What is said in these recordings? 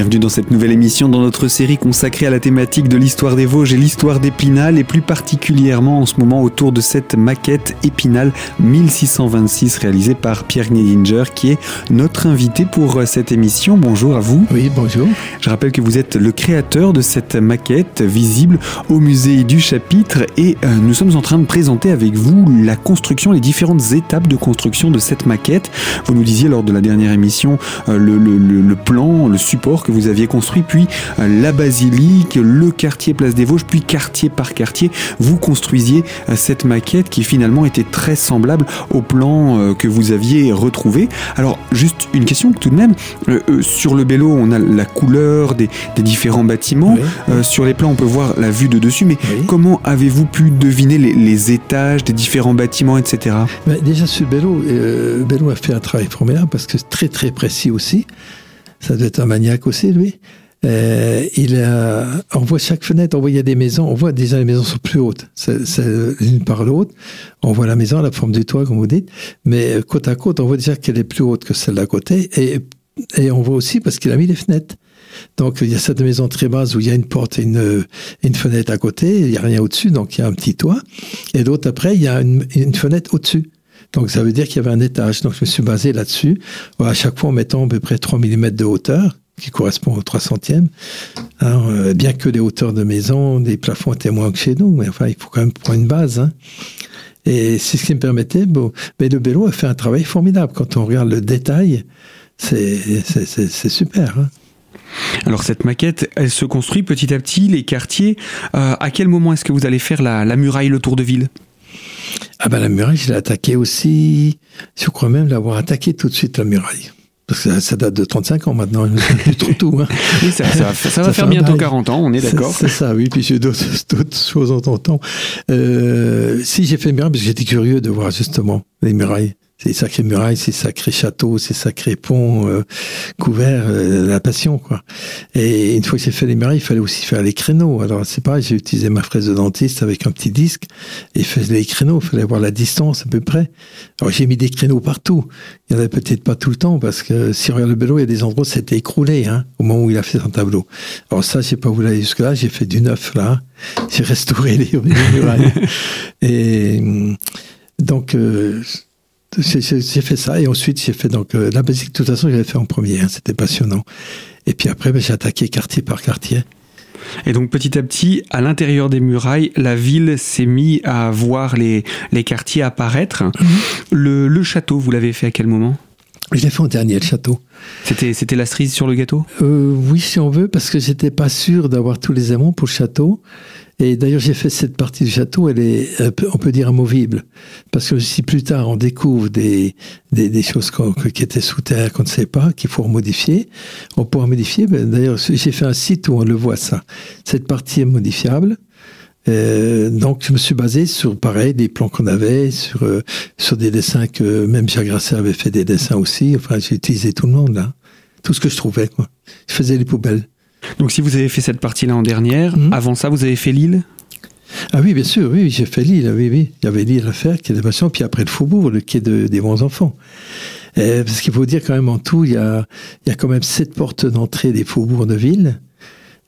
Bienvenue dans cette nouvelle émission dans notre série consacrée à la thématique de l'histoire des Vosges et l'histoire d'Épinal et plus particulièrement en ce moment autour de cette maquette Épinal 1626 réalisée par Pierre Gnedinger qui est notre invité pour cette émission. Bonjour à vous. Oui, bonjour. Je rappelle que vous êtes le créateur de cette maquette visible au musée du chapitre et euh, nous sommes en train de présenter avec vous la construction, les différentes étapes de construction de cette maquette. Vous nous disiez lors de la dernière émission euh, le, le, le plan, le support que vous aviez construit, puis euh, la basilique, le quartier Place des Vosges, puis quartier par quartier, vous construisiez euh, cette maquette qui finalement était très semblable au plan euh, que vous aviez retrouvé. Alors juste une question tout de même, sur le bélo on a la couleur des, différents bâtiments, sur les plans on peut voir la vue de dessus, mais comment avez-vous pu deviner les, étages des différents bâtiments, etc. Déjà sur le bélo, Bello a fait un travail formidable parce que c'est très très précis aussi ça doit être un maniaque aussi, lui. Euh, il a, on voit chaque fenêtre, on voit il y a des maisons, on voit déjà les maisons sont plus hautes, c'est l'une par l'autre. On voit la maison à la forme du toit, comme vous dites, mais côte à côte, on voit déjà qu'elle est plus haute que celle d'à côté, et, et on voit aussi parce qu'il a mis des fenêtres. Donc il y a cette maison très basse où il y a une porte et une, une fenêtre à côté, il n'y a rien au-dessus, donc il y a un petit toit, et d'autre après, il y a une, une fenêtre au-dessus. Donc ça veut dire qu'il y avait un étage. Donc je me suis basé là-dessus, à chaque fois en mettant à peu près 3 mm de hauteur, qui correspond au 3 centièmes. Euh, bien que les hauteurs de maison, des plafonds étaient moins que chez nous, mais enfin il faut quand même prendre une base. Hein. Et c'est ce qui me permettait, bon, mais le Bello a fait un travail formidable. Quand on regarde le détail, c'est super. Hein. Alors cette maquette, elle se construit petit à petit, les quartiers. Euh, à quel moment est-ce que vous allez faire la, la muraille, le tour de ville? Ah ben la muraille, je l'ai attaqué aussi. Je crois même l'avoir attaqué tout de suite la muraille. Parce que ça, date de 35 ans maintenant, je ne sais plus trop tout. Hein. Oui, ça, ça, ça, va faire bientôt 40 ans, on est d'accord. C'est ça, oui, puis j'ai d'autres choses en temps. Euh, si j'ai fait une muraille, parce que j'étais curieux de voir justement les murailles ces sacrées murailles, ces sacrés châteaux, ces sacrés ponts euh, couverts, euh, la passion quoi. Et une fois que j'ai fait les murailles, il fallait aussi faire les créneaux. Alors c'est pareil, j'ai utilisé ma fraise de dentiste avec un petit disque et faisais les créneaux. Il fallait avoir la distance à peu près. Alors j'ai mis des créneaux partout. Il y en avait peut-être pas tout le temps parce que si on regarde le vélo, il y a des endroits où c'était écroulé hein, au moment où il a fait son tableau. Alors ça, j'ai pas voulu aller jusque là. J'ai fait du neuf là. J'ai restauré les, murailles. et hum, donc euh, j'ai fait ça et ensuite j'ai fait donc euh, la basique. De toute façon, j'avais fait en premier. Hein, C'était passionnant. Et puis après, ben, j'ai attaqué quartier par quartier. Et donc petit à petit, à l'intérieur des murailles, la ville s'est mise à voir les, les quartiers apparaître. Mhm. le, le, château, vous l'avez fait à quel moment? Je l'ai fait en dernier, le château. C'était, c'était la cerise sur le gâteau? Euh, Oui, si on veut, parce que j'étais pas sûr d'avoir tous les aimants pour le château. Et d'ailleurs, j'ai fait cette partie du château, elle est, on peut dire, amovible. Parce que si plus tard on découvre des, des, des choses qui étaient sous terre, qu'on ne sait pas, qu'il faut modifier, on pourra modifier. Ben, d'ailleurs, j'ai fait un site où on le voit ça. Cette partie est modifiable. Euh, donc, je me suis basé sur, pareil, des plans qu'on avait, sur, euh, sur des dessins que même Jacques Grasset avait fait des dessins aussi. Enfin, j'ai utilisé tout le monde, là. Tout ce que je trouvais, quoi. Je faisais les poubelles. Donc si vous avez fait cette partie-là en dernière, mhm. avant ça, vous avez fait Lille? Ah oui, bien sûr, oui, j'ai fait Lille, oui, oui. Il y avait Lille à faire, qui est passion, puis après le Faubourg, le quai des bons enfants. parce qu'il faut dire quand même en tout, il y a, il y a quand même sept portes d'entrée des faubourgs de ville,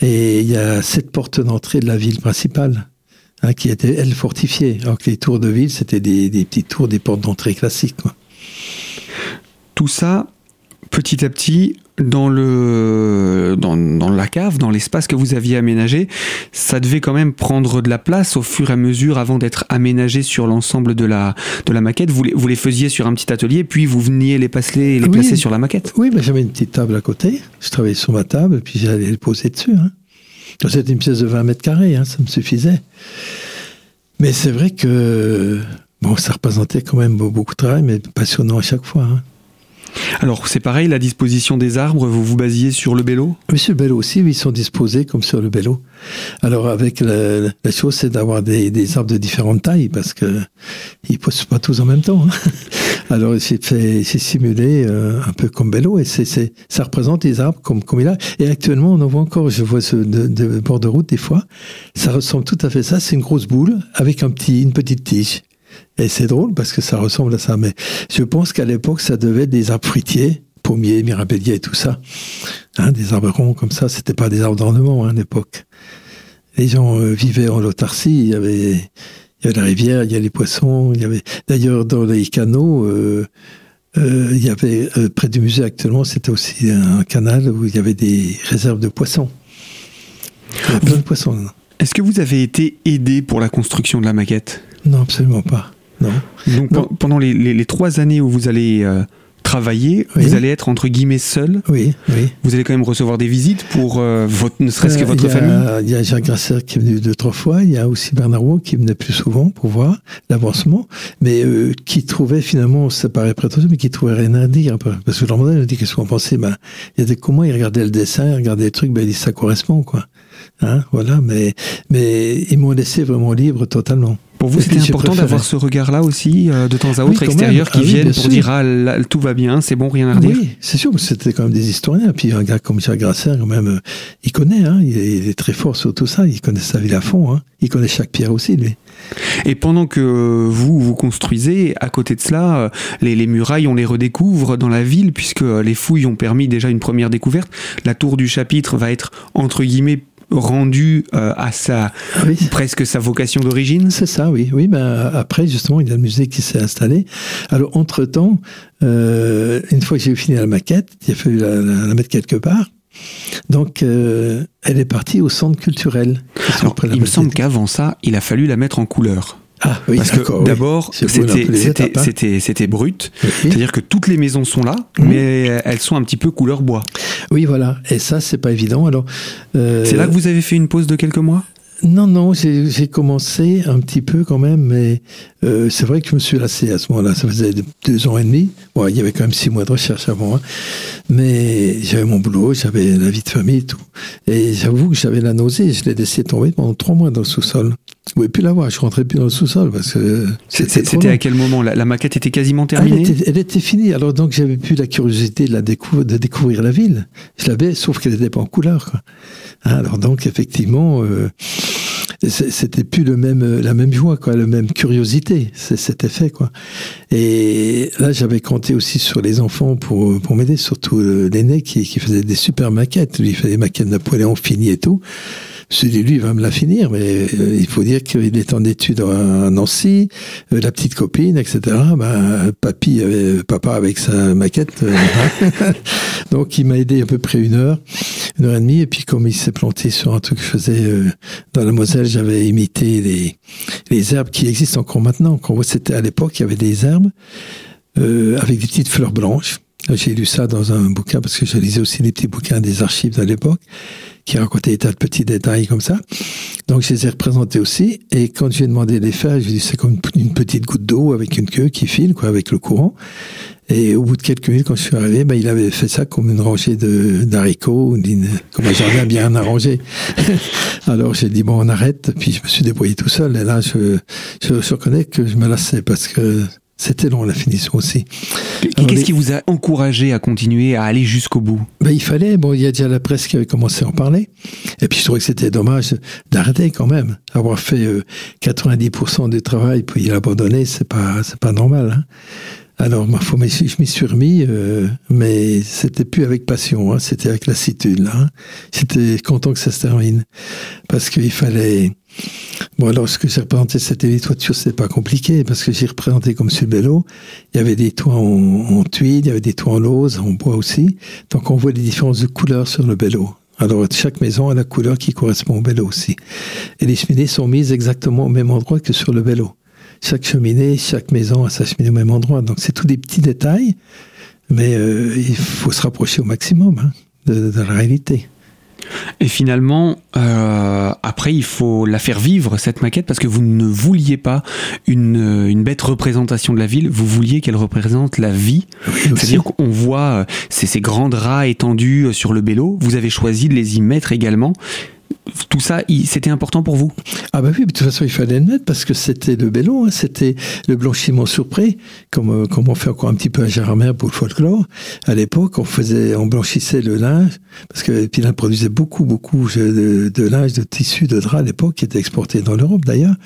et il y a sept portes d'entrée de la ville principale, hein, qui étaient, elles, fortifiées. Alors que les tours de ville, c'était des, petites tours, des portes d'entrée classiques. Quoi. Tout ça, petit à petit, dans le dans, dans la cave, dans l'espace que vous aviez aménagé, ça devait quand même prendre de la place au fur et à mesure avant d'être aménagé sur l'ensemble de la de la maquette. Vous les, vous les faisiez sur un petit atelier, puis vous veniez les placer et les placer sur la maquette. Oui, mais j'avais une petite table à côté. Je travaillais sur ma table, puis j'allais les poser dessus. Hein. C'était une pièce de 20 mètres carrés, hein, ça me suffisait. Mais c'est vrai que bon, ça représentait quand même beaucoup de travail, mais passionnant à chaque fois. Hein. Alors c'est pareil, la disposition des arbres, vous vous basiez sur le bélo Oui, sur le bélo aussi, ils sont disposés comme sur le bélo. Alors avec la, chose, c'est d'avoir des, arbres de différentes tailles parce que ils poussent pas tous en même temps. Hein. Alors c'est simulé euh, un peu comme bélo et c'est, ça représente les arbres comme comme il a. Et actuellement, on en voit encore. Je vois ce de, bord de route des fois. Ça ressemble tout à fait ça. C'est une grosse boule avec un petit, une petite tige. Et c'est drôle parce que ça ressemble à ça. Mais je pense qu'à l'époque, ça devait être des arbres fruitiers, pommiers, mirabelliers et tout ça. Hein, des arbres ronds comme ça, c'était pas des arbres d'ornement hein, à l'époque. Les gens euh, vivaient en autarcie, il y avait, il y avait la rivière, il y avait les poissons, il y avait. D'ailleurs, dans les canaux, euh, euh, il y avait près du musée actuellement, c'était aussi un canal où il y avait des réserves de poissons. Il y avait plein de poissons. Est-ce que vous avez été aidé pour la construction de la maquette? Non, absolument pas. Non. Donc pendant les, les, trois années où vous allez travailler, vous allez être entre guillemets seul? Oui, oui. Vous allez quand même recevoir des visites pour euh, votre, ne serait-ce que euh, votre famille? Il y a Jacques Grasser qui est venu deux trois fois. Il y a aussi Bernard Roux qui venait plus souvent pour voir l'avancement, mais euh, qui trouvait finalement, ça paraît prétentieux, mais qui trouvait rien à dire. Parce que leur modèle dit qu'est-ce qu'on pensait. Ben, il y a des comment il regardait le dessin, il regardait les trucs, ben il dit ça correspond quoi. Hein, voilà, mais mais ils m'ont laissé vraiment libre totalement. Pour vous, c'était important d'avoir ce regard-là aussi, euh, de temps à autre, extérieur, qui ah viennent pour dire ah, tout va bien, c'est bon, rien à redire. Oui, c'est sûr, c'était quand même des historiens. Puis un gars comme Jacques Grasser, quand même, euh, il connaît, hein, il, est, très fort sur tout ça, il connaît sa ville à fond, hein. il connaît chaque pierre aussi, lui. Et pendant que vous vous construisez, à côté de cela, euh, les, les, murailles, on les redécouvre dans la ville, puisque les fouilles ont permis déjà une première découverte. La tour du chapitre va être, entre guillemets, rendu euh, à sa presque sa vocation d'origine? C'est ça, oui. Oui, mais euh, après justement, il y a le musée qui s'est installé. Alors entre temps, euh, une fois que j'ai fini la maquette, il a fallu la, mettre quelque part. Donc, elle est partie au centre culturel. il me semble qu'avant ça, il a fallu la mettre en couleur. Ah, oui, Parce que d'abord, c'était c'était brut, c'est-à-dire que toutes les maisons sont là, mais elles sont un petit peu couleur bois. Oui, voilà. Et ça, c'est pas évident. Alors, euh, c'est là que vous avez fait une pause de quelques mois? Non, non, j'ai commencé un petit peu quand même, mais euh, c'est vrai que je me suis lassé à ce moment-là. Ça faisait deux ans et demi. Bon, il y avait quand même six mois de recherche avant, hein. mais j'avais mon boulot, j'avais la vie de famille et tout. Et j'avoue que j'avais la nausée. Je l'ai laissé tomber pendant trois mois dans le sous-sol. Je pouvais plus la voir. Je rentrais plus dans le sous-sol parce que c'était à quel moment? La, maquette était quasiment terminée? elle, était, finie. Alors donc j'avais plus la curiosité de, la de découvrir la ville. Je l'avais, sauf qu'elle n'était pas en couleur. Quoi. Hein, alors donc effectivement. Euh, c'était plus le même, la même joie, quoi, la même curiosité. C'était fait, quoi. Et là, j'avais compté aussi sur les enfants pour, pour m'aider, surtout l'aîné qui, qui faisait des super maquettes. Lui, il faisait des maquettes de Napoléon finies et tout. Je lui, il va me la finir, mais euh, il faut dire qu'il est en études à Nancy, euh, la petite copine, etc. Ben, papy, papa avec sa maquette. Euh, donc, il m'a aidé à peu près une heure, une heure et demie. Et puis, comme il s'est planté sur un truc que je faisais dans la Moselle, j'avais imité les, les herbes qui existent encore maintenant. Quand c'était à l'époque, il y avait des herbes avec des petites fleurs blanches. J'ai lu ça dans un bouquin parce que je lisais aussi des petits bouquins des archives de l'époque qui racontait des tas de petits détails comme ça. Donc je les ai représentés aussi. Et quand j'ai demandé de les faire, je dit c'est comme une petite goutte d'eau avec une queue qui file, quoi, avec le courant. Et au bout de quelques minutes, quand je suis arrivé, ben, il avait fait ça comme une rangée d'haricots, comme un jardin bien arrangé. Alors j'ai dit bon, on arrête. Puis je me suis débrouillé tout seul. Et là, je, je, je reconnais que je me lassais parce que c'était long la finition aussi. Qu'est-ce qui vous a encouragé à continuer, à aller jusqu'au bout? Ben, Il fallait, bon, il y a déjà la presse qui avait commencé à en parler. Et puis je trouvais que c'était dommage d'arrêter quand même. Avoir fait 90% euh, du travail puis l'abandonner, c'est pas, c'est pas normal. Hein. Alors, ma foi, je m'y suis remis, euh, mais c'était plus avec passion, hein, c'était avec lassitude. Hein. J'étais content que ça se termine, parce qu'il fallait Bon, alors, ce que j'ai représenté, c'était les toitures, c'est pas compliqué, parce que j'ai représenté comme sur le vélo. Il y avait des toits en, tuile, il y avait des toits en lauze, en bois aussi. Donc, on voit des différences de couleurs sur le vélo. Alors, chaque maison a la couleur qui correspond au vélo aussi. Et les cheminées sont mises exactement au même endroit que sur le vélo. Chaque cheminée, chaque maison a sa cheminée au même endroit. Donc, c'est tous des petits détails, mais euh, il faut se rapprocher au maximum hein, de la réalité. Et finalement, euh, après, il faut la faire vivre, cette maquette, parce que vous ne vouliez pas une, une bête représentation de la ville, vous vouliez qu'elle représente la vie. C'est-à-dire qu'on voit euh, ces, ces grands draps étendus euh, sur le bélo, vous avez choisi de les y mettre également tout ça, c'était important pour vous? Ah bah oui, de toute façon, il fallait le mettre parce que c'était le bélo, hein, c'était le blanchiment surpré, comme, euh, comme on fait encore un petit peu à Gérardmer pour le folklore. À l'époque, on faisait, on blanchissait le linge, parce que Pilat produisait beaucoup, beaucoup de, linge, de tissu, de drap à l'époque, qui était exporté dans l'Europe d'ailleurs.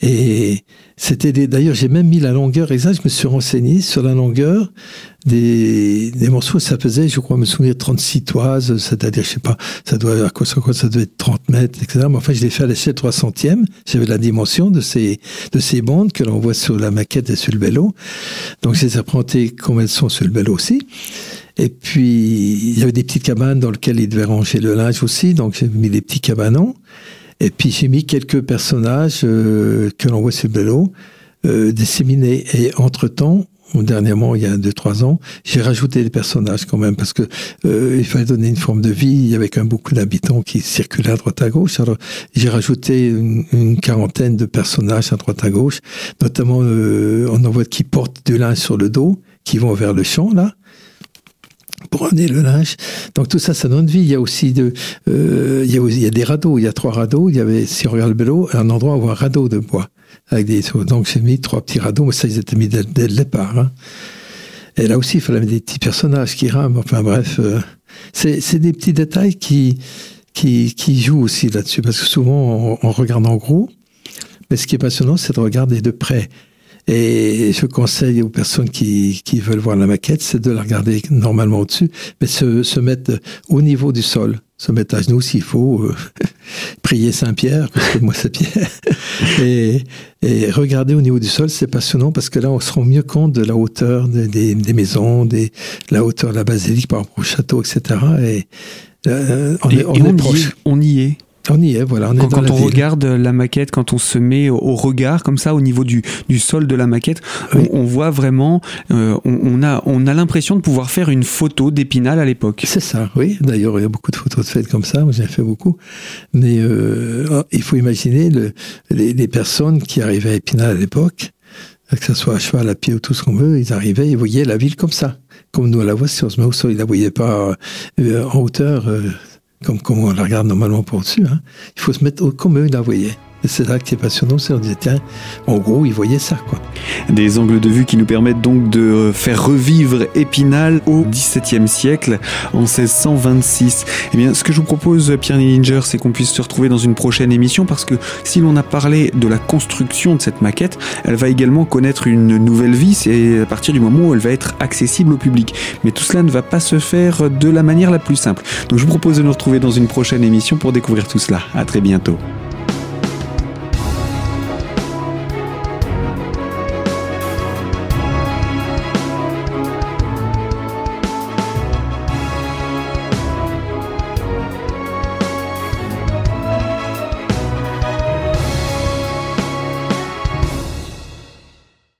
Et c'était d'ailleurs, j'ai même mis la longueur exacte, je me suis renseigné sur la longueur des, morceaux, ça faisait, je crois me souvenir, 36 toises, c'est-à-dire, je sais pas, ça doit, à quoi, quoi, ça doit être 30 mètres, etc. Mais enfin, je l'ai fait à l'échelle 3 centièmes. J'avais la dimension de ces, de ces bandes que l'on voit sur la maquette et sur le vélo. Donc, je les ai représentées comme elles sont sur le vélo aussi. Et puis, il y avait des petites cabanes dans lesquelles ils devaient ranger le linge aussi. Donc, j'ai mis des petits cabanons. Et puis, j'ai mis quelques personnages euh, que l'on voit sur le vélo. Euh, disséminés. Et entre-temps, dernièrement, il y a deux, trois ans, j'ai rajouté des personnages quand même parce que euh, il fallait donner une forme de vie avec un beaucoup d'habitants qui circulaient à droite à gauche. Alors j'ai rajouté une, quarantaine de personnages à droite à gauche, notamment euh, on en voit qui portent du linge sur le dos, qui vont vers le champ là pour amener le linge. Donc tout ça, ça donne vie. Il y a aussi de, euh, il, y a, il y a des radeaux. Il y a trois radeaux. Il y avait, si on regarde le vélo, un endroit où un radeau de bois avec des Donc j'ai mis trois petits radeaux, mais ça ils étaient mis dès, le départ. Hein. Et là aussi, il fallait mettre des petits personnages qui rament. Enfin bref, euh, c'est des petits détails qui, qui, qui jouent aussi là-dessus, parce que souvent on, regarde en gros, mais ce qui est passionnant, c'est de regarder de près. Et je conseille aux personnes qui, qui veulent voir la maquette, c'est de la regarder normalement au-dessus, mais se, se mettre au niveau du sol se mettre à genoux s'il faut, euh, prier Saint-Pierre, parce que moi c'est Pierre, et, et, regarder au niveau du sol, c'est passionnant parce que là on se rend mieux compte de la hauteur des, des, maisons, des, la hauteur de la basilique par rapport au château, etc. Et, euh, on, est, on, est proche. on y est. On y est, voilà. On est quand, on regarde la maquette, quand on se met au, regard comme ça au niveau du, du sol de la maquette, on, voit vraiment, euh, on, a, on a l'impression de pouvoir faire une photo d'Épinal à l'époque. C'est ça, oui. D'ailleurs, il y a beaucoup de photos de fêtes comme ça. J'en ai fait beaucoup. Mais euh, oh, il faut imaginer le, les, personnes qui arrivaient à Épinal à l'époque, que ce soit à cheval, à pied ou tout ce qu'on veut, ils arrivaient, ils voyaient la ville comme ça comme nous à la voix, si on se met au sol, ils la voyaient pas euh, en hauteur, comme, on la regarde normalement pour dessus. Hein. Il faut se mettre comme eux, la voyaient. Et c'est là qui est passionnant, c'est on disait, tiens, en gros, ils voyaient ça, quoi. Des angles de vue qui nous permettent donc de faire revivre Épinal au XVIIe siècle, en 1626. Eh bien, ce que je vous propose, Pierre Nillinger, c'est qu'on puisse se retrouver dans une prochaine émission, parce que si l'on a parlé de la construction de cette maquette, elle va également connaître une nouvelle vie, c'est à partir du moment où elle va être accessible au public. Mais tout cela ne va pas se faire de la manière la plus simple. Donc je vous propose de nous retrouver dans une prochaine émission pour découvrir tout cela. À très bientôt.